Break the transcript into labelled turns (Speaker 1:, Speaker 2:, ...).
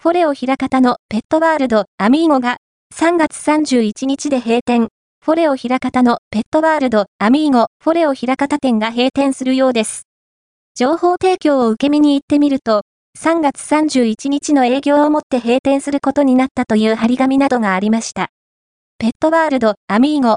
Speaker 1: フォレオ平方のペットワールドアミーゴが3月31日で閉店。フォレオ平方のペットワールドアミーゴフォレオ平方店が閉店するようです。情報提供を受け身に行ってみると、3月31日の営業をもって閉店することになったという張り紙などがありました。ペットワールドアミーゴ